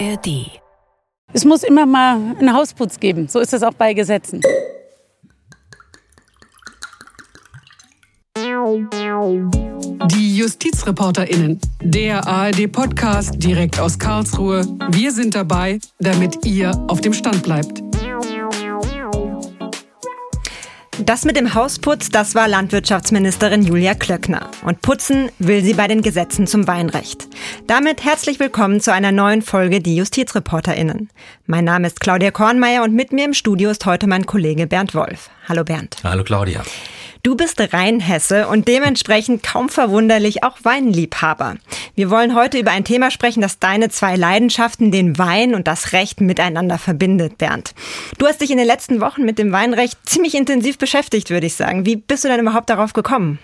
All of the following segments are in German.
ARD. Es muss immer mal einen Hausputz geben. So ist es auch bei Gesetzen. Die JustizreporterInnen, der ARD-Podcast direkt aus Karlsruhe. Wir sind dabei, damit ihr auf dem Stand bleibt. Das mit dem Hausputz, das war Landwirtschaftsministerin Julia Klöckner. Und putzen will sie bei den Gesetzen zum Weinrecht. Damit herzlich willkommen zu einer neuen Folge Die JustizreporterInnen. Mein Name ist Claudia Kornmeier und mit mir im Studio ist heute mein Kollege Bernd Wolf. Hallo Bernd. Hallo Claudia. Du bist Rheinhesse und dementsprechend kaum verwunderlich auch Weinliebhaber. Wir wollen heute über ein Thema sprechen, das deine zwei Leidenschaften, den Wein und das Recht, miteinander verbindet, Bernd. Du hast dich in den letzten Wochen mit dem Weinrecht ziemlich intensiv beschäftigt, würde ich sagen. Wie bist du denn überhaupt darauf gekommen?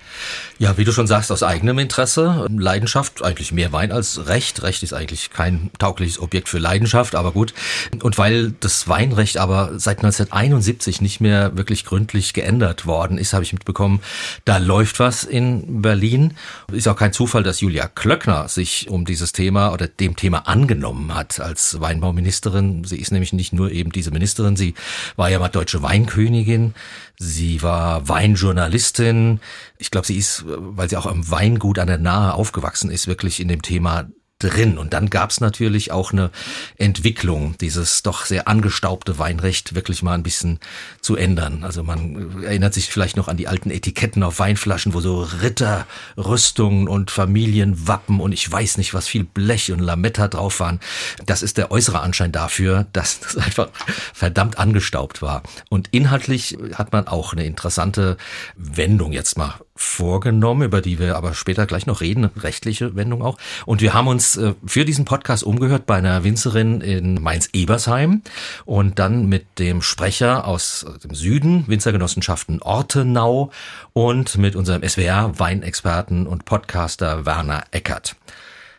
Ja, wie du schon sagst, aus eigenem Interesse. Leidenschaft, eigentlich mehr Wein als Recht. Recht ist eigentlich kein taugliches Objekt für Leidenschaft, aber gut. Und weil das Weinrecht aber seit 1971 nicht mehr wirklich gründlich geändert worden ist, habe ich mit mitbekommen, da läuft was in Berlin. Ist auch kein Zufall, dass Julia Klöckner sich um dieses Thema oder dem Thema angenommen hat als Weinbauministerin. Sie ist nämlich nicht nur eben diese Ministerin, sie war ja mal deutsche Weinkönigin. Sie war Weinjournalistin. Ich glaube, sie ist, weil sie auch am Weingut an der Nahe aufgewachsen ist, wirklich in dem Thema drin. Und dann gab es natürlich auch eine Entwicklung, dieses doch sehr angestaubte Weinrecht wirklich mal ein bisschen zu ändern. Also man erinnert sich vielleicht noch an die alten Etiketten auf Weinflaschen, wo so Ritterrüstungen und Familienwappen und ich weiß nicht was, viel Blech und Lametta drauf waren. Das ist der äußere Anschein dafür, dass das einfach verdammt angestaubt war. Und inhaltlich hat man auch eine interessante Wendung jetzt mal vorgenommen, über die wir aber später gleich noch reden, rechtliche Wendung auch. Und wir haben uns äh, für diesen Podcast umgehört bei einer Winzerin in Mainz-Ebersheim und dann mit dem Sprecher aus dem Süden, Winzergenossenschaften Ortenau und mit unserem SWR-Weinexperten und Podcaster Werner Eckert.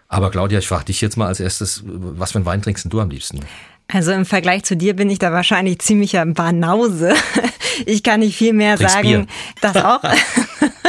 Aber Claudia, ich frage dich jetzt mal als erstes, was für einen Wein trinkst du am liebsten? Also im Vergleich zu dir bin ich da wahrscheinlich ziemlicher Banause. Ich kann nicht viel mehr Trinkst sagen. Bier. Das auch.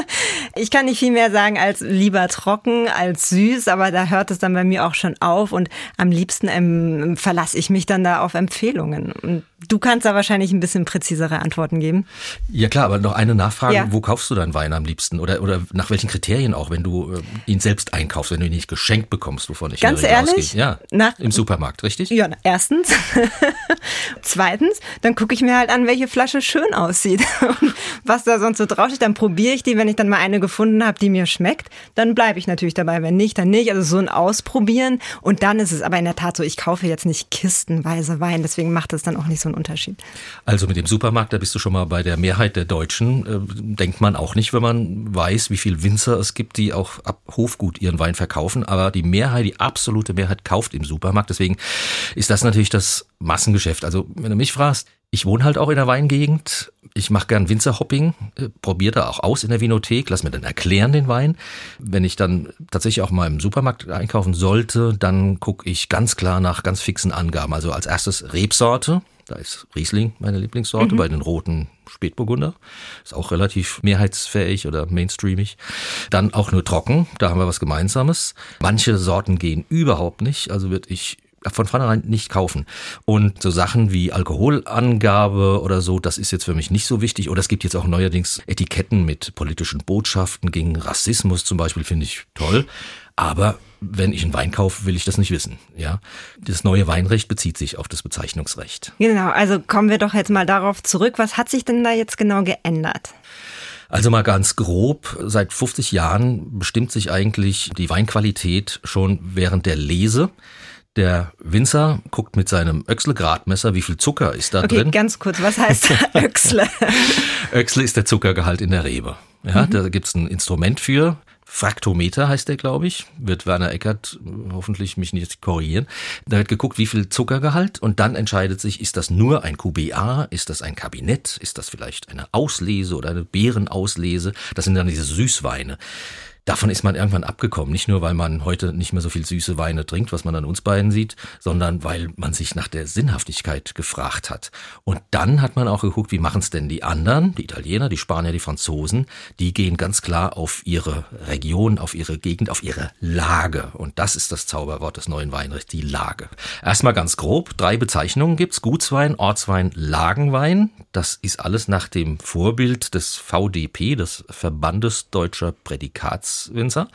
Ich kann nicht viel mehr sagen als lieber trocken als süß, aber da hört es dann bei mir auch schon auf und am liebsten ähm, verlasse ich mich dann da auf Empfehlungen. Und du kannst da wahrscheinlich ein bisschen präzisere Antworten geben. Ja klar, aber noch eine Nachfrage, Ja. wo kaufst du deinen Wein am liebsten? Oder, oder nach welchen Kriterien auch, wenn du äh, ihn selbst einkaufst, wenn du ihn nicht geschenkt bekommst, wovon ich Ganz ehrlich? ausgehe? Ja, Nach- im Supermarkt, richtig? Ja, erstens. Zweitens, dann gucke ich mir halt an, welche Flasche schön aussieht und was da sonst so draufsteht. Dann probiere ich die, wenn ich dann mal eine gefunden habe, die mir schmeckt, dann bleibe ich natürlich dabei. Wenn nicht, dann nicht. Also so ein Ausprobieren. Und dann ist es aber in der Tat so, ich kaufe jetzt nicht kistenweise Wein, deswegen macht es dann auch nicht so einen Unterschied. Also mit dem Supermarkt, da bist du schon mal bei der Mehrheit der Deutschen. Äh, denkt man auch nicht, wenn man weiß, wie viel Winzer es gibt, die auch ab Hofgut ihren Wein verkaufen. Aber die Mehrheit, die absolute Mehrheit kauft im Supermarkt. Deswegen ist das natürlich das Massengeschäft. Also wenn du mich fragst, ich wohne halt auch in der Weingegend. Ich mache gern Winzerhopping, äh, probiere da auch aus in der Vinothek, lass mir dann erklären den Wein. Wenn ich dann tatsächlich auch mal im Supermarkt einkaufen sollte, dann gucke ich ganz klar nach ganz fixen Angaben. Also als erstes Rebsorte, da ist Riesling meine Lieblingssorte bei den roten Spätburgunder. Ist auch relativ mehrheitsfähig oder mainstreamig. Dann auch nur trocken, da haben wir was Gemeinsames. Manche Sorten gehen überhaupt nicht, also würde ich von vornherein nicht kaufen. Und so Sachen wie Alkoholangabe oder so, das ist jetzt für mich nicht so wichtig. Oder es gibt jetzt auch neuerdings Etiketten mit politischen Botschaften gegen Rassismus zum Beispiel, finde ich toll. Aber wenn ich einen Wein kaufe, will ich das nicht wissen. Ja, das neue Weinrecht bezieht sich auf das Bezeichnungsrecht. Genau, also kommen wir doch jetzt mal darauf zurück. Was hat sich denn da jetzt genau geändert? Also mal ganz grob, seit 50 Jahren bestimmt sich eigentlich die Weinqualität schon während der Lese. Der Winzer guckt mit seinem Öchsle-Gradmesser, wie viel Zucker ist da Okay, drin. ganz kurz, was heißt Öxle? Öchsle ist der Zuckergehalt in der Rebe. Ja, da gibt's ein Instrument für. Fraktometer heißt der, glaube ich. Wird Werner Eckert äh, hoffentlich mich nicht korrigieren. Da wird geguckt, wie viel Zuckergehalt und dann entscheidet sich, ist das nur ein QBA, ist das ein Kabinett, ist das vielleicht eine Auslese oder eine Beerenauslese. Das sind dann diese Süßweine. Davon ist man irgendwann abgekommen. Nicht nur, weil man heute nicht mehr so viel süße Weine trinkt, was man an uns beiden sieht, sondern weil man sich nach der Sinnhaftigkeit gefragt hat. Und dann hat man auch geguckt, wie machen es denn die anderen, die Italiener, die Spanier, die Franzosen. Die gehen ganz klar auf ihre Region, auf ihre Gegend, auf ihre Lage. Und das ist das Zauberwort des neuen Weinrechts, die Lage. Erstmal ganz grob, drei Bezeichnungen gibt's. Gutswein, Ortswein, Lagenwein. Das ist alles nach dem Vorbild des VDP, des Verbandes Deutscher Prädikats Gewächswinzer.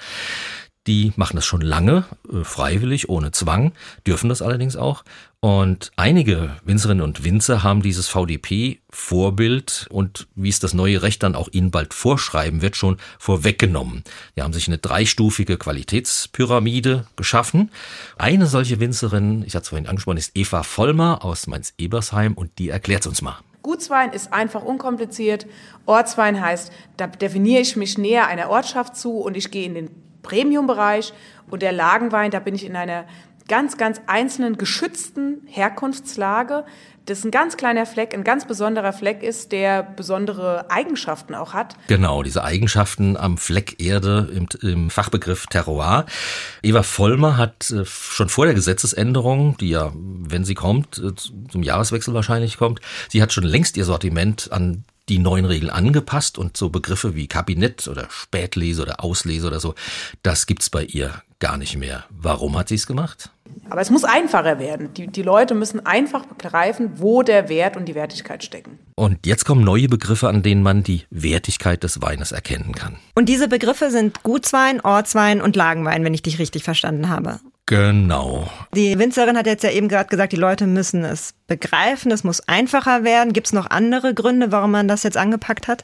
Die machen das schon lange, äh, freiwillig, ohne Zwang, dürfen das allerdings auch. Und einige Winzerinnen und Winzer haben dieses VDP-Vorbild und wie es das neue Recht dann auch ihnen bald vorschreiben wird, schon vorweggenommen. Die haben sich eine dreistufige Qualitätspyramide geschaffen. Eine solche Winzerin, ich hatte es vorhin angesprochen, ist Eva Vollmer aus Mainz-Ebersheim und die erklärt es uns mal. Gutswein ist einfach unkompliziert. Ortswein heißt, da definiere ich mich näher einer Ortschaft zu und ich gehe in den Premium-Bereich. Und der Lagenwein, da bin ich in einer ganz, ganz einzelnen geschützten Herkunftslage das ein ganz kleiner Fleck, ein ganz besonderer Fleck ist, der besondere Eigenschaften auch hat. Genau, diese Eigenschaften am Fleck Erde im, im Fachbegriff Terroir. Eva Vollmer hat äh, schon vor der Gesetzesänderung, die ja, wenn sie kommt, äh, zum Jahreswechsel wahrscheinlich kommt, sie hat schon längst ihr Sortiment an die neuen Regeln angepasst und so Begriffe wie Kabinett oder Spätlese oder Auslese oder so, das gibt's bei ihr gar nicht mehr. Warum hat sie es gemacht? Aber es muss einfacher werden. Die, die Leute müssen einfach begreifen, wo der Wert und die Wertigkeit stecken. Und jetzt kommen neue Begriffe, an denen man die Wertigkeit des Weines erkennen kann. Und diese Begriffe sind Gutswein, Ortswein und Lagenwein, wenn ich dich richtig verstanden habe. Genau. Die Winzerin hat jetzt ja eben gerade gesagt, die Leute müssen es begreifen, es muss einfacher werden. Gibt es noch andere Gründe, warum man das jetzt angepackt hat?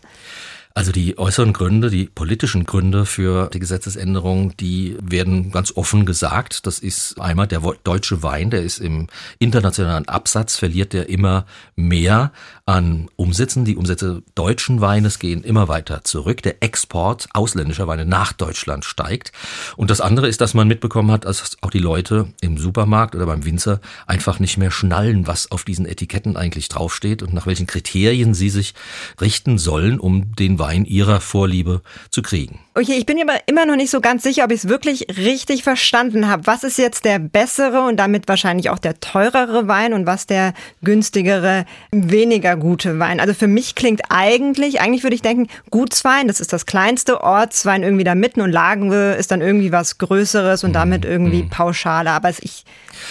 Also die äußeren Gründe, die politischen Gründe für die Gesetzesänderung, die werden ganz offen gesagt. Das ist einmal der deutsche Wein, der ist im internationalen Absatz, verliert der immer mehr an Umsätzen. Die Umsätze deutschen Weines gehen immer weiter zurück. Der Export ausländischer Weine nach Deutschland steigt. Und das andere ist, dass man mitbekommen hat, dass auch die Leute im Supermarkt oder beim Winzer einfach nicht mehr schnallen, was auf diesen Etiketten eigentlich draufsteht und nach welchen Kriterien sie sich richten sollen, um den Wein ihrer Vorliebe zu kriegen. Okay, ich bin aber immer noch nicht so ganz sicher, ob ich es wirklich richtig verstanden habe. Was ist jetzt der bessere und damit wahrscheinlich auch der teurere Wein und was der günstigere, weniger gute Wein? Also für mich klingt eigentlich, eigentlich würde ich denken, Gutswein, das ist das kleinste, Ortswein irgendwie da mitten und Lagenwe ist dann irgendwie was Größeres und mhm, damit irgendwie mhm. pauschaler. Aber ich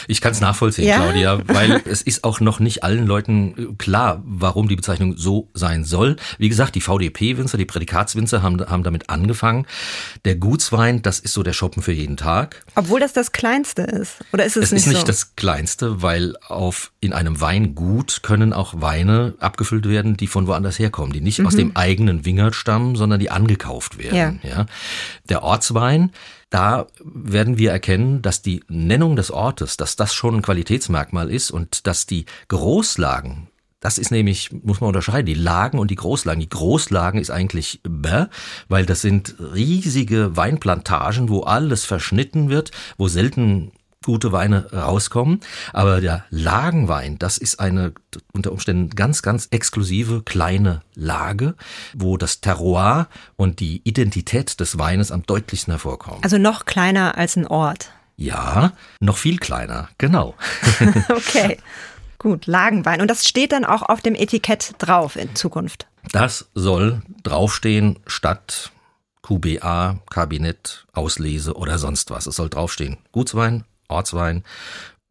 ich kann es nachvollziehen, ja? Claudia, weil es ist auch noch nicht allen Leuten äh, klar, warum die Bezeichnung so sein soll. Wie gesagt, die VDP-Winzer, die Prädikatswinzer haben, haben damit angefangen. Der Gutswein, das ist so der Shoppen für jeden Tag. Obwohl das das Kleinste ist, oder ist es, es nicht so? Es ist nicht das Kleinste, weil auf in einem Weingut können auch Weine abgefüllt werden, die von woanders herkommen, die nicht mhm. aus dem eigenen Wingert stammen, sondern die angekauft werden. Ja. ja. Der Ortswein da werden wir erkennen, dass die Nennung des Ortes, dass das schon ein Qualitätsmerkmal ist und dass die Großlagen, das ist nämlich, muss man unterscheiden, die Lagen und die Großlagen. Die Großlagen ist eigentlich bäh, weil das sind riesige Weinplantagen, wo alles verschnitten wird, wo selten gute Weine rauskommen. Aber der Lagenwein, das ist eine unter Umständen ganz, ganz exklusive kleine Lage, wo das Terroir und die Identität des Weines am deutlichsten hervorkommen. Also noch kleiner als ein Ort. Ja, noch viel kleiner, genau. okay. Gut, Lagenwein. Und das steht dann auch auf dem Etikett drauf in Zukunft. Das soll draufstehen statt QBA, Kabinett, Auslese oder sonst was. Es soll draufstehen. Gutswein, Ortswein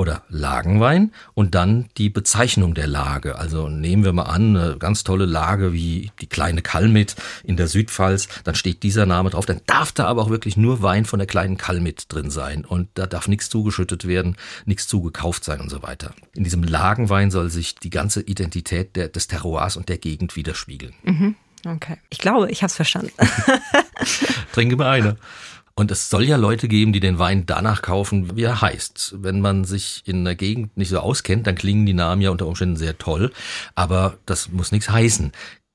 oder Lagenwein und dann die Bezeichnung der Lage. Also nehmen wir mal an, eine ganz tolle Lage wie die kleine Kalmit in der Südpfalz, dann steht dieser Name drauf, dann darf da aber auch wirklich nur Wein von der kleinen Kalmit drin sein und da darf nichts zugeschüttet werden, nichts zugekauft sein und so weiter. In diesem Lagenwein soll sich die ganze Identität der, des Terroirs und der Gegend widerspiegeln. Mhm. Okay. Ich glaube, ich habe es verstanden. Trinke mal eine. Und es soll ja Leute geben, die den Wein danach kaufen, wie er heißt. Wenn man sich in der Gegend nicht so auskennt, dann klingen die Namen ja unter Umständen sehr toll, aber das muss nichts heißen.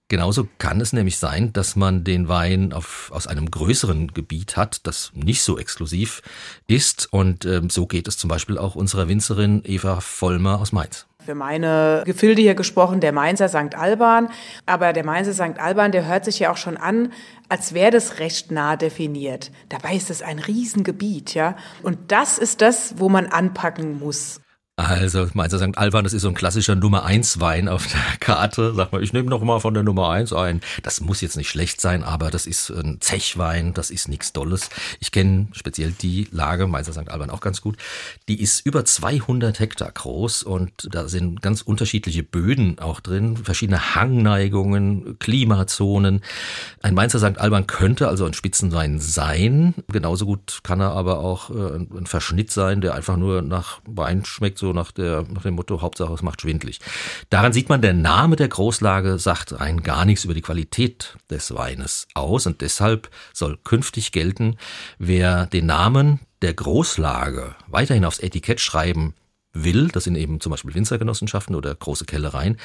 Genauso kann es nämlich sein, dass man den Wein auf, aus einem größeren Gebiet hat, das nicht so exklusiv ist. Und ähm, so geht es zum Beispiel auch unserer Winzerin Eva Vollmer aus Mainz. Für meine Gefilde hier gesprochen, der Mainzer St. Alban. Aber der Mainzer St. Alban, der hört sich ja auch schon an, als wäre das recht nah definiert. Dabei ist es ein Riesengebiet, ja. Und das ist das, wo man anpacken muss. Also, Mainzer St. Alban, das ist so ein klassischer Nummer 1 Wein auf der Karte. Sag mal, ich nehme noch mal von der Nummer 1 ein. Das muss jetzt nicht schlecht sein, aber das ist ein Zechwein, das ist nichts Dolles. Ich kenne speziell die Lage, Mainzer St. Alban auch ganz gut. Die ist über 200 Hektar groß und da sind ganz unterschiedliche Böden auch drin, verschiedene Hangneigungen, Klimazonen. Ein Mainzer St. Alban könnte also ein Spitzenwein sein. Genauso gut kann er aber auch äh, ein Verschnitt sein, der einfach nur nach Wein schmeckt, so nach, der, nach dem Motto, Hauptsache es macht schwindlig. Daran sieht man, der Name der Großlage sagt rein gar nichts über die Qualität des Weines aus und deshalb soll künftig gelten, wer den Namen der Großlage weiterhin aufs Etikett schreiben will, das sind eben zum Beispiel Winzergenossenschaften oder große Kellereien,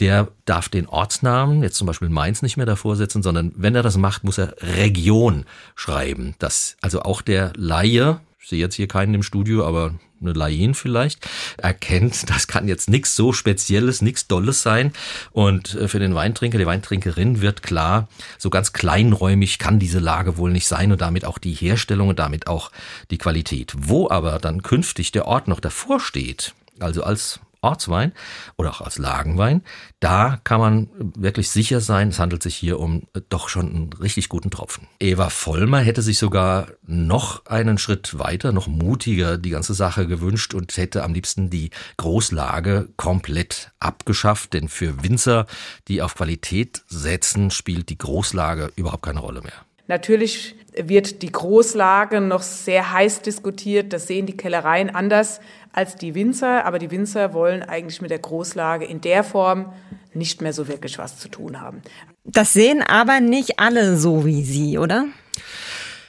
der darf den Ortsnamen, jetzt zum Beispiel Mainz, nicht mehr davor setzen, sondern wenn er das macht, muss er Region schreiben. Das, also auch der Laie, sehe jetzt hier keinen im Studio, aber eine Laien vielleicht, erkennt, das kann jetzt nichts so Spezielles, nichts Dolles sein. Und äh, für den Weintrinker, die Weintrinkerin wird klar, so ganz kleinräumig kann diese Lage wohl nicht sein und damit auch die Herstellung und damit auch die Qualität. Wo aber dann künftig der Ort noch davor steht, also als Ortswein oder auch als Lagenwein, da kann man wirklich sicher sein, es handelt sich hier um doch schon einen richtig guten Tropfen. Eva Vollmer hätte sich sogar noch einen Schritt weiter, noch mutiger die ganze Sache gewünscht und hätte am liebsten die Großlage komplett abgeschafft, denn für Winzer, die auf Qualität setzen, spielt die Großlage überhaupt keine Rolle mehr. Natürlich wird die Großlage noch sehr heiß diskutiert. Das sehen die Kellereien anders als die Winzer. Aber die Winzer wollen eigentlich mit der Großlage in der Form nicht mehr so wirklich was zu tun haben. Das sehen aber nicht alle so wie Sie, oder?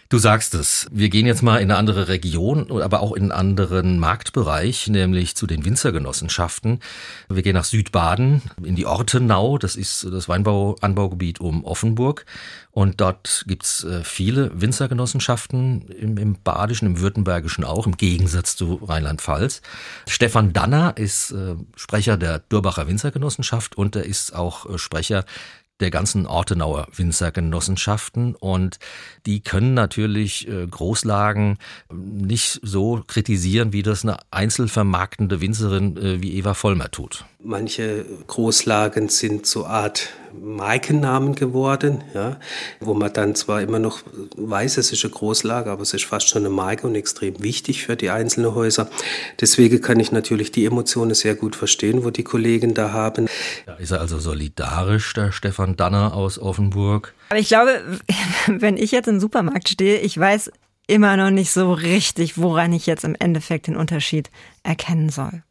Du sagst es. Wir gehen jetzt mal in eine andere Region, aber auch in einen anderen Marktbereich, nämlich zu den Winzergenossenschaften. Wir gehen nach Südbaden, in die Ortenau. Das ist das Weinbauanbaugebiet um Offenburg. Und dort gibt's äh, viele Winzergenossenschaften im, im Badischen, im Württembergischen auch, im Gegensatz zu Rheinland-Pfalz. Stefan Danner ist äh, Sprecher der Dürbacher Winzergenossenschaft und er ist auch äh, Sprecher der ganzen Ortenauer Winzergenossenschaften und die können natürlich äh, Großlagen nicht so kritisieren, wie das eine einzelvermarktende Winzerin äh, wie Eva Vollmer tut. Manche Großlagen sind so Art Markennamen geworden, ja, wo man dann zwar immer noch weiß, es ist eine Großlage, aber es ist fast schon eine Marke und extrem wichtig für die einzelnen Häuser. Deswegen kann ich natürlich die Emotionen sehr gut verstehen, wo die Kollegen da haben. Da ist er also solidarisch, der Stefan Danner aus Offenburg. Aber ich glaube, wenn ich jetzt im Supermarkt stehe, ich weiß immer noch nicht so richtig, woran ich jetzt im Endeffekt den Unterschied erkennen soll.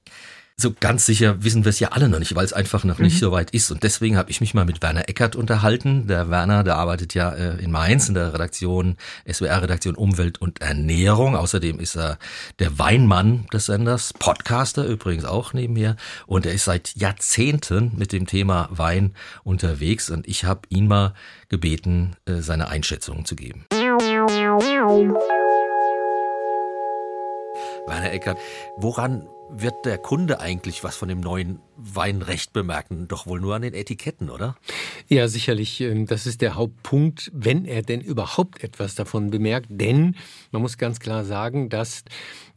So ganz sicher wissen wir es ja alle noch nicht, weil es einfach noch nicht mhm. so weit ist. Und deswegen habe ich mich mal mit Werner Eckert unterhalten. Der Werner, der arbeitet ja äh, in Mainz in der Redaktion, SWR-Redaktion Umwelt und Ernährung. Außerdem ist er der Weinmann des Senders, Podcaster übrigens auch neben mir. Und er ist seit Jahrzehnten mit dem Thema Wein unterwegs. Und ich habe ihn mal gebeten, äh, seine Einschätzungen zu geben. Werner Eckert, woran wird der Kunde eigentlich was von dem neuen Weinrecht bemerken? Doch wohl nur an den Etiketten, oder? Ja, sicherlich. Ähm, das ist der Hauptpunkt, wenn er denn überhaupt etwas davon bemerkt. Denn man muss ganz klar sagen, dass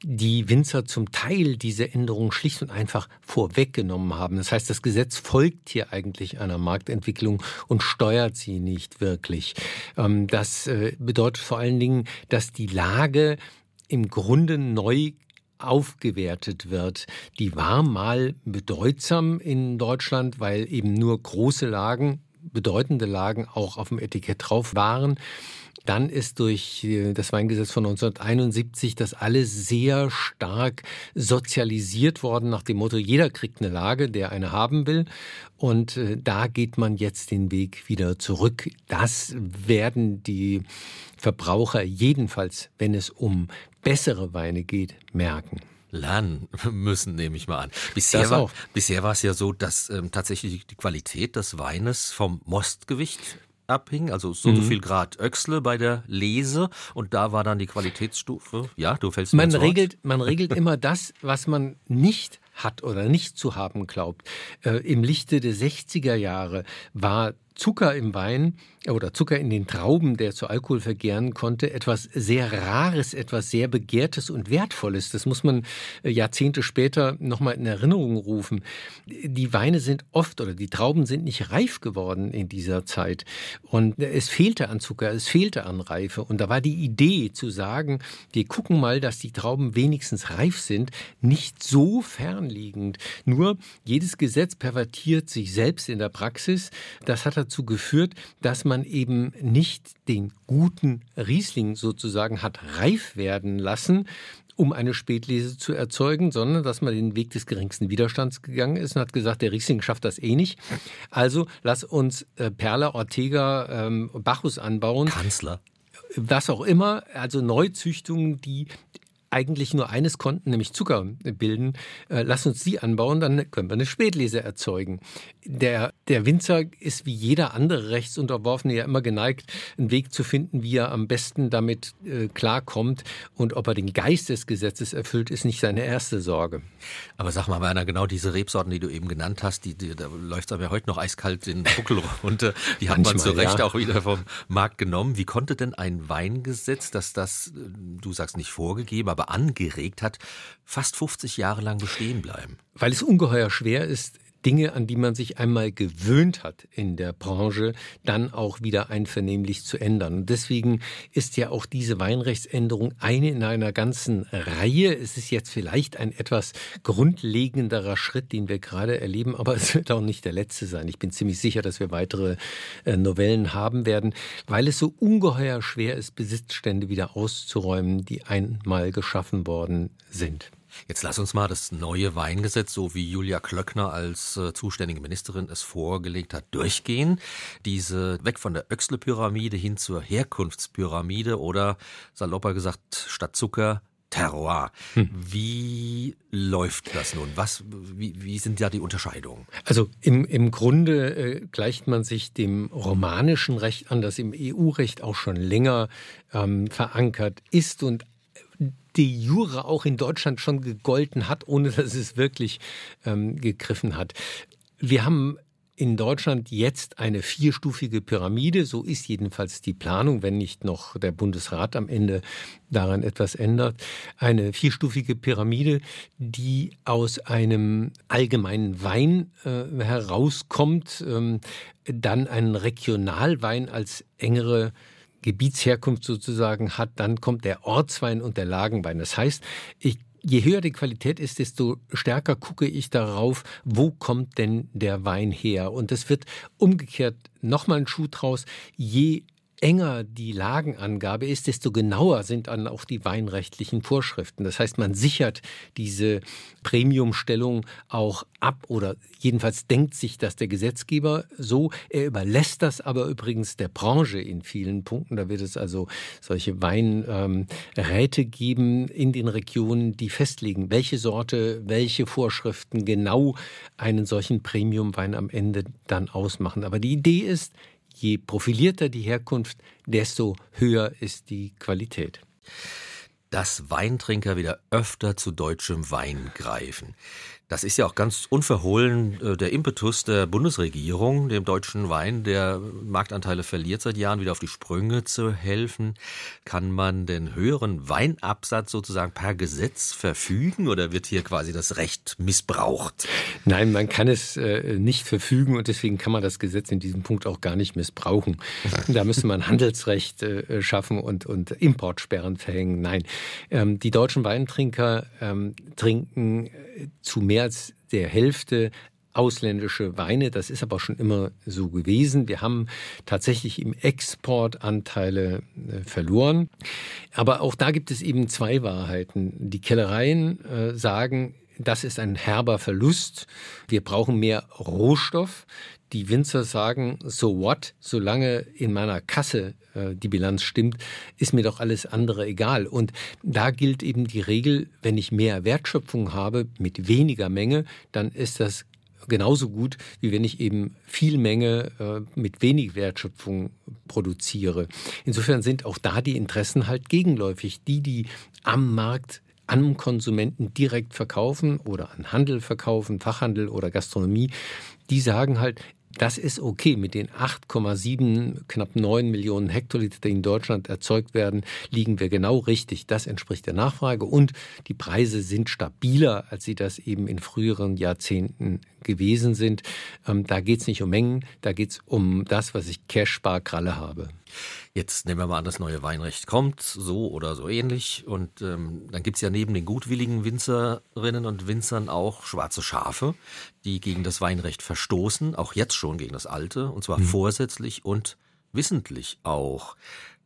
die Winzer zum Teil diese Änderungen schlicht und einfach vorweggenommen haben. Das heißt, das Gesetz folgt hier eigentlich einer Marktentwicklung und steuert sie nicht wirklich. Ähm, das äh, bedeutet vor allen Dingen, dass die Lage im Grunde neu aufgewertet wird. Die war mal bedeutsam in Deutschland, weil eben nur große Lagen, bedeutende Lagen auch auf dem Etikett drauf waren. Dann ist durch äh, das Weingesetz von 1971 das alles sehr stark sozialisiert worden nach dem Motto, jeder kriegt eine Lage, der eine haben will. Und äh, da geht man jetzt den Weg wieder zurück. Das werden die Verbraucher jedenfalls, wenn es um bessere Weine geht, merken lernen müssen, nehme ich mal an. Bisher, war, bisher war es ja so, dass ähm, tatsächlich die Qualität des Weines vom Mostgewicht abhing, also so, mhm. so viel Grad Öxle bei der Lese und da war dann die Qualitätsstufe. Ja, du fällst man regelt, man regelt immer das, was man nicht hat oder nicht zu haben glaubt. Äh, Im Lichte der 60er Jahre war Zucker im Wein oder Zucker in den Trauben, der zu Alkohol vergären konnte, etwas sehr Rares, etwas sehr Begehrtes und Wertvolles. Das muss man äh, Jahrzehnte später nochmal in Erinnerung rufen. Die Weine sind oft oder die Trauben sind nicht reif geworden in dieser Zeit. Und es fehlte an Zucker, es fehlte an Reife. Und da war die Idee zu sagen, wir gucken mal, dass die Trauben wenigstens reif sind, nicht so fernliegend. Nur jedes Gesetz pervertiert sich selbst in der Praxis. Das hat dazu geführt, dass man eben nicht den guten Riesling sozusagen hat reif werden lassen, um eine Spätlese zu erzeugen, sondern dass man den Weg des geringsten Widerstands gegangen ist und hat gesagt, der Riesling schafft das eh nicht. Also lass uns äh, Perla, Ortega, ähm, Bacchus anbauen. Kanzler was auch immer, also Neuzüchtungen, die eigentlich nur eines konnten, nämlich Zucker bilden. Äh, lass uns die anbauen, dann können wir eine Spätlese erzeugen. Der, der Winzer ist wie jeder andere Rechtsunterworfene ja immer geneigt, einen Weg zu finden, wie er am besten damit äh, klarkommt. Und ob er den Geist des Gesetzes erfüllt, ist nicht seine erste Sorge. Aber sag mal, Werner, genau diese Rebsorten, die du eben genannt hast, die, die, da läuft aber heute noch eiskalt den Buckel runter. Die hat Manchmal, man zu Recht ja. auch wieder vom Markt genommen. Wie konnte denn ein Weingesetz, dass das, äh, du sagst nicht vorgegeben, aber angeregt hat, fast 50 Jahre lang bestehen bleiben? Weil es ungeheuer schwer ist, Dinge, an die man sich einmal gewöhnt hat in der Branche, dann auch wieder einvernehmlich zu ändern. Und deswegen ist ja auch diese Weinrechtsänderung eine in einer ganzen Reihe. Es ist jetzt vielleicht ein etwas grundlegenderer Schritt, den wir gerade erleben, aber es wird auch nicht der letzte sein. Ich bin ziemlich sicher, dass wir weitere äh, Novellen haben werden, weil es so ungeheuer schwer ist, Besitzstände wieder auszuräumen, die einmal geschaffen worden sind. Jetzt lass uns mal das neue Weingesetz, so wie Julia Klöckner als äh, zuständige Ministerin es vorgelegt hat, durchgehen. Diese weg von der Öxle-Pyramide hin zur Herkunftspyramide oder salopper gesagt statt Zucker Terroir. Hm. Wie läuft das nun? Was, wie, wie sind da die Unterscheidungen? Also im, im Grunde äh, gleicht man sich dem romanischen Recht an, das im EU-Recht auch schon länger ähm, verankert ist und de jure auch in Deutschland schon gegolten hat, ohne dass es wirklich ähm, gegriffen hat. Wir haben in Deutschland jetzt eine vierstufige Pyramide. So ist jedenfalls die Planung, wenn nicht noch der Bundesrat am Ende daran etwas ändert. Eine vierstufige Pyramide, die aus einem allgemeinen Wein äh, herauskommt, ähm, dann einen Regionalwein als engere Gebietsherkunft sozusagen hat, dann kommt der Ortswein und der Lagenwein. Das heißt, ich Je höher die Qualität ist, desto stärker gucke ich darauf, wo kommt denn der Wein her. Und es wird umgekehrt nochmal ein Schuh draus. Je enger die Lagenangabe ist, desto genauer sind dann auch die weinrechtlichen Vorschriften. Das heißt, man sichert diese Premiumstellung auch ab oder jedenfalls denkt sich das der Gesetzgeber so. Er überlässt das aber übrigens der Branche in vielen Punkten. Da wird es also solche Weinräte ähm, geben in den Regionen, die festlegen, welche Sorte, welche Vorschriften genau einen solchen Premiumwein am Ende dann ausmachen. Aber die Idee ist, je profilierter die Herkunft, desto höher ist die Qualität. Dass Weintrinker wieder öfter zu deutschem Wein greifen. Das ist ja auch ganz unverhohlen äh, der Impetus der Bundesregierung, dem deutschen Wein, der Marktanteile verliert seit Jahren, wieder auf die Sprünge zu helfen. Kann man den höheren Weinabsatz sozusagen per Gesetz verfügen oder wird hier quasi das Recht missbraucht? Nein, man kann es äh, nicht verfügen und deswegen kann man das Gesetz in diesem Punkt auch gar nicht missbrauchen. Da müsste man Handelsrecht äh, schaffen und, und Importsperren verhängen. Nein, ähm, die deutschen Weintrinker ähm, trinken zu mehr als der Hälfte ausländische Weine. Das ist aber schon immer so gewesen. Wir haben tatsächlich im Export Anteile äh, verloren. Aber auch da gibt es eben zwei Wahrheiten. Die Kellereien äh, sagen, das ist ein herber Verlust. Wir brauchen mehr Rohstoff die Winzer sagen, so what, solange in meiner Kasse äh, die Bilanz stimmt, ist mir doch alles andere egal. Und da gilt eben die Regel, wenn ich mehr Wertschöpfung habe mit weniger Menge, dann ist das genauso gut, wie wenn ich eben viel Menge äh, mit wenig Wertschöpfung produziere. Insofern sind auch da die Interessen halt gegenläufig. Die, die am Markt an Konsumenten direkt verkaufen oder an Handel verkaufen, Fachhandel oder Gastronomie, die sagen halt, das ist okay. Mit den 8,7, knapp 9 Millionen Hektoliter, die in Deutschland erzeugt werden, liegen wir genau richtig. Das entspricht der Nachfrage und die Preise sind stabiler, als sie das eben in früheren Jahrzehnten gewesen sind. Ähm, da geht es nicht um Mengen, da geht es um das, was ich Cash-Bar-Kralle habe. Jetzt nehmen wir mal an, das neue Weinrecht kommt, so oder so ähnlich. Und ähm, dann gibt es ja neben den gutwilligen Winzerinnen und Winzern auch schwarze Schafe, die gegen das Weinrecht verstoßen, auch jetzt schon gegen das alte, und zwar mhm. vorsätzlich und wissentlich auch.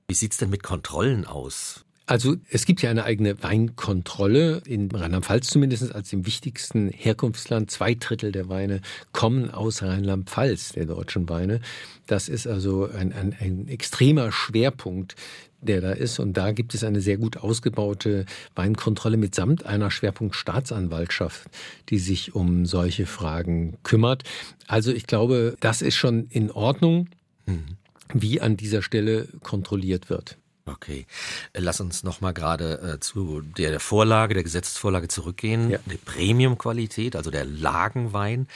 Wie sieht es denn mit Kontrollen aus? Also es gibt ja eine eigene Weinkontrolle in Rheinland-Pfalz zumindest als dem wichtigsten Herkunftsland. Zwei Drittel der Weine kommen aus Rheinland-Pfalz, der deutschen Weine. Das ist also ein, ein, ein extremer Schwerpunkt, der da ist. Und da gibt es eine sehr gut ausgebaute Weinkontrolle mitsamt einer Schwerpunktstaatsanwaltschaft, die sich um solche Fragen kümmert. Also ich glaube, das ist schon in Ordnung, mhm. wie an dieser Stelle kontrolliert wird. Okay, lass uns noch mal gerade äh, zu der Vorlage, der Gesetzesvorlage zurückgehen. Ja. Die Premium-Qualität, also der Lagenwein,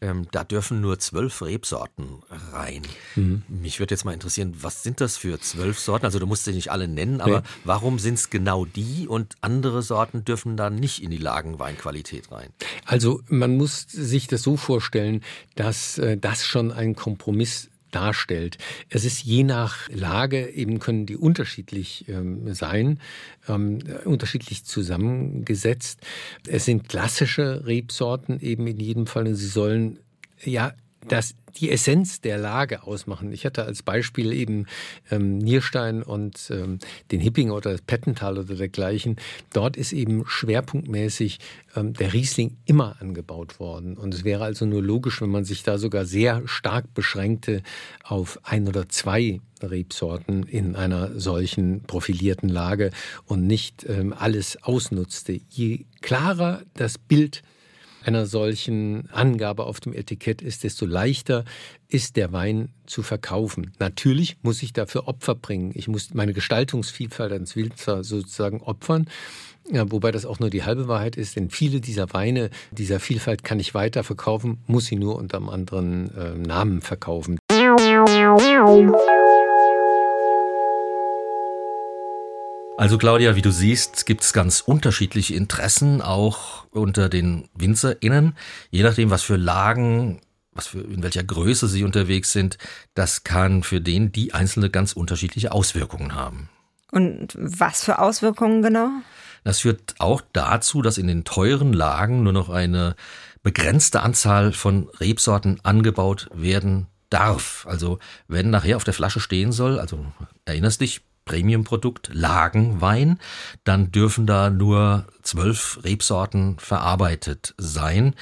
ähm, da dürfen nur zwölf Rebsorten rein. Mhm. Mich würde jetzt mal interessieren, was sind das für zwölf Sorten? Also du musst sie nicht alle nennen, aber nee. warum sind es genau die und andere Sorten dürfen da nicht in die Lagenweinqualität rein? Also man muss sich das so vorstellen, dass äh, das schon ein Kompromiss darstellt. Es ist je nach Lage eben können die unterschiedlich ähm, sein, ähm, unterschiedlich zusammengesetzt. Es sind klassische Rebsorten eben in jedem Fall und sie sollen ja das die Essenz der Lage ausmachen. Ich hatte als Beispiel eben ähm, Nierstein und ähm, den Hipping oder das Pettental oder dergleichen. Dort ist eben schwerpunktmäßig ähm, der Riesling immer angebaut worden. Und es wäre also nur logisch, wenn man sich da sogar sehr stark beschränkte auf ein oder zwei Rebsorten in einer solchen profilierten Lage und nicht ähm, alles ausnutzte. Je klarer das Bild einer solchen Angabe auf dem Etikett ist, desto leichter ist der Wein zu verkaufen. Natürlich muss ich dafür Opfer bringen. Ich muss meine Gestaltungsvielfalt als Winzer sozusagen opfern. Ja, wobei das auch nur die halbe Wahrheit ist, denn viele dieser Weine, dieser Vielfalt kann ich weiter verkaufen, muss sie nur unter einem anderen äh, Namen verkaufen. Also Claudia, wie du siehst, gibt es ganz unterschiedliche Interessen auch unter den WinzerInnen, je nachdem, was für Lagen, was für, in welcher Größe sie unterwegs sind, das kann für den die einzelne ganz unterschiedliche Auswirkungen haben. Und was für Auswirkungen genau? Das führt auch dazu, dass in den teuren Lagen nur noch eine begrenzte Anzahl von Rebsorten angebaut werden darf. Also wenn nachher auf der Flasche stehen soll, also erinnerst dich, Premiumprodukt, Lagenwein, dann dürfen da nur zwölf Rebsorten verarbeitet sein.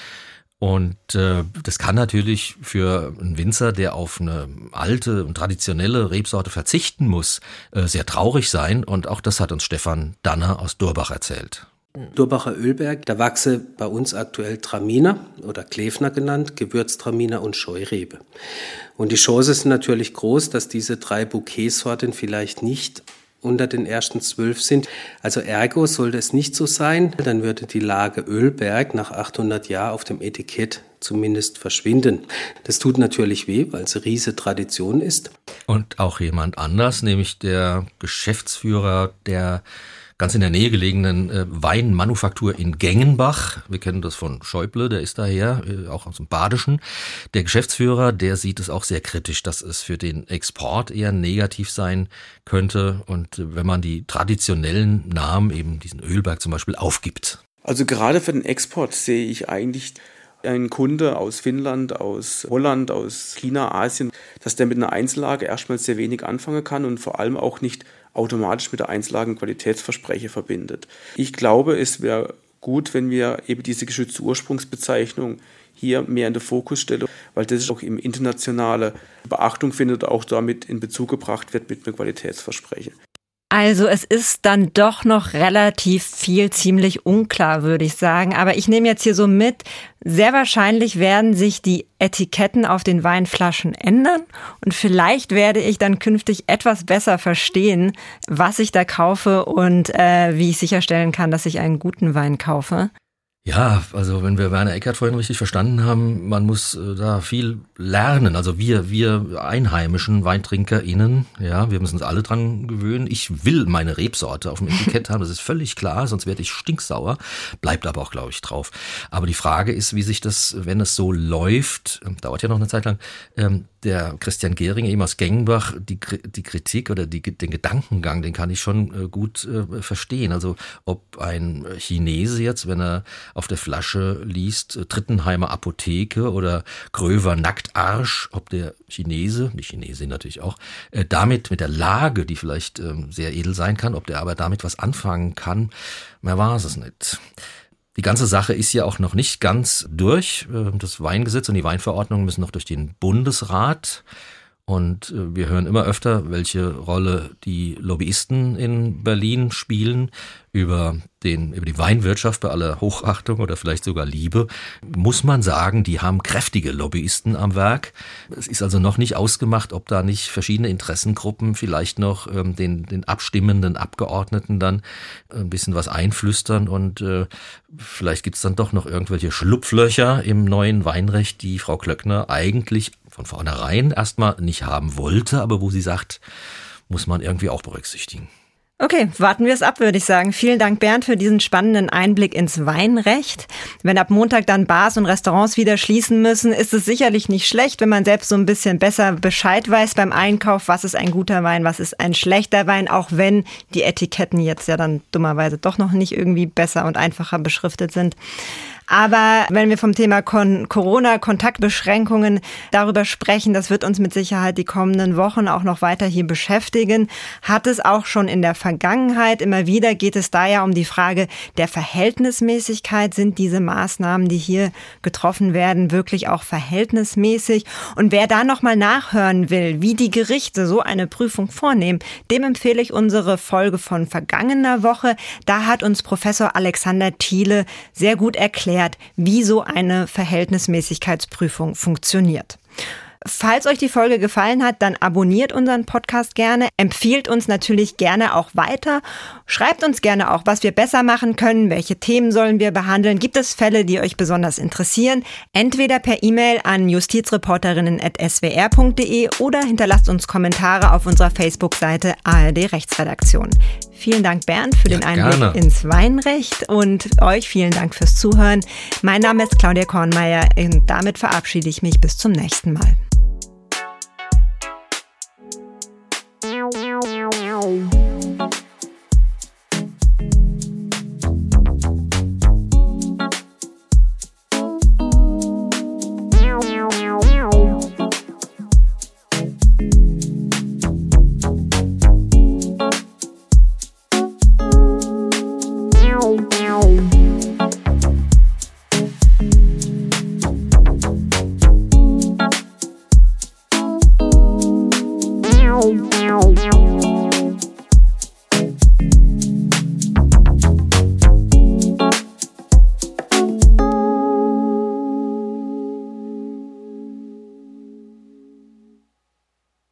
Und äh, das kann natürlich für einen Winzer, der auf eine alte und traditionelle Rebsorte verzichten muss, äh, sehr traurig sein. Und auch das hat uns Stefan Danner aus Durbach erzählt. Durbacher Ölberg, da wachse bei uns aktuell Traminer oder Klefner genannt, Gewürztraminer und Scheurebe. Und die Chance ist natürlich groß, dass diese drei Bouquetsorten vielleicht nicht unter den ersten zwölf sind. Also ergo sollte es nicht so sein, dann würde die Lage Ölberg nach 800 Jahren auf dem Etikett zumindest verschwinden. Das tut natürlich weh, weil es riese Tradition ist. Und auch jemand anders, nämlich der Geschäftsführer der ganz in der Nähe gelegenen äh, Weinmanufaktur in Gengenbach. Wir kennen das von Schäuble, der ist daher, äh, auch aus dem Badischen. Der Geschäftsführer, der sieht es auch sehr kritisch, dass es für den Export eher negativ sein könnte und äh, wenn man die traditionellen Namen, eben diesen Ölberg zum Beispiel, aufgibt. Also gerade für den Export sehe ich eigentlich ein Kunde aus Finnland, aus Holland, aus China, Asien, dass der mit einer Einzellage erstmal sehr wenig anfangen kann und vor allem auch nicht automatisch mit der Einzelagen Qualitätsverspreche verbindet. Ich glaube, es wäre gut, wenn wir eben diese geschützte Ursprungsbezeichnung hier mehr in den Fokus stellen, weil das auch im internationale Beachtung findet, auch damit in Bezug gebracht wird mit einem Qualitätsversprechen. Also es ist dann doch noch relativ viel, ziemlich unklar, würde ich sagen. Aber ich nehme jetzt hier so mit, sehr wahrscheinlich werden sich die Etiketten auf den Weinflaschen ändern und vielleicht werde ich dann künftig etwas besser verstehen, was ich da kaufe und äh, wie ich sicherstellen kann, dass ich einen guten Wein kaufe. Ja, also wenn wir Werner Eckert vorhin richtig verstanden haben, man muss äh, da viel lernen. Also wir, wir einheimischen WeintrinkerInnen, ja, wir müssen uns alle dran gewöhnen. Ich will meine Rebsorte auf dem Etikett haben, das ist völlig klar, sonst werde ich stinksauer. Bleibt aber auch, glaube ich, drauf. Aber die Frage ist, wie sich das, wenn es so läuft, ähm, dauert ja noch eine Zeit lang, ähm, der Christian Gehring eben aus Gengenbach, die, die Kritik oder die, den Gedankengang, den kann ich schon äh, gut äh, verstehen. Also ob ein Chinese jetzt, wenn er auf der Flasche liest, äh, Trittenheimer Apotheke oder Gröver Nacktarsch, ob der Chinese, die Chinesin natürlich auch, damit mit der Lage, die vielleicht äh, sehr edel sein kann, ob der aber damit was anfangen kann, mehr war es nicht. Die ganze Sache ist ja auch noch nicht ganz durch. Äh, das Weingesetz und die Weinverordnung müssen noch durch den Bundesrat. Und äh, wir hören immer öfter, welche Rolle die Lobbyisten in Berlin spielen. Über, den, über die Weinwirtschaft bei aller Hochachtung oder vielleicht sogar Liebe, muss man sagen, die haben kräftige Lobbyisten am Werk. Es ist also noch nicht ausgemacht, ob da nicht verschiedene Interessengruppen vielleicht noch ähm, den, den abstimmenden Abgeordneten dann ein bisschen was einflüstern und äh, vielleicht gibt's dann doch noch irgendwelche Schlupflöcher im neuen Weinrecht, die Frau Klöckner eigentlich von vornherein erstmal nicht haben wollte, aber wo sie sagt, muss man irgendwie auch berücksichtigen. Okay, warten wir es ab, würde ich sagen. Vielen Dank, Bernd, für diesen spannenden Einblick ins Weinrecht. Wenn ab Montag dann Bars und Restaurants wieder schließen müssen, ist es sicherlich nicht schlecht, wenn man selbst so ein bisschen besser Bescheid weiß beim Einkauf, was ist ein guter Wein, was ist ein schlechter Wein, auch wenn die Etiketten jetzt ja dann dummerweise doch noch nicht irgendwie besser und einfacher beschriftet sind. Aber wenn wir vom Thema Corona-Kontaktbeschränkungen darüber sprechen, das wird uns mit Sicherheit die kommenden Wochen auch noch weiter hier beschäftigen. Hat es auch schon in der Vergangenheit. Immer wieder geht es da ja um die Frage der Verhältnismäßigkeit. Sind diese Maßnahmen, die hier getroffen werden, wirklich auch verhältnismäßig? Und wer da nochmal nachhören will, wie die Gerichte so eine Prüfung vornehmen, dem empfehle ich unsere Folge von vergangener Woche. Da hat uns Professor Alexander Thiele sehr gut erklärt, erklärt, wie so eine Verhältnismäßigkeitsprüfung funktioniert. Falls euch die Folge gefallen hat, dann abonniert unseren Podcast gerne, empfiehlt uns natürlich gerne auch weiter, schreibt uns gerne auch, was wir besser machen können, welche Themen sollen wir behandeln, gibt es Fälle, die euch besonders interessieren, entweder per E-Mail an justizreporterinnen.swr.de oder hinterlasst uns Kommentare auf unserer Facebook-Seite ARD Rechtsredaktion. Vielen Dank, Bernd, für ja, den Einblick gerne. ins Weinrecht und euch vielen Dank fürs Zuhören. Mein Name ist Claudia Kornmeier und damit verabschiede ich mich bis zum nächsten Mal.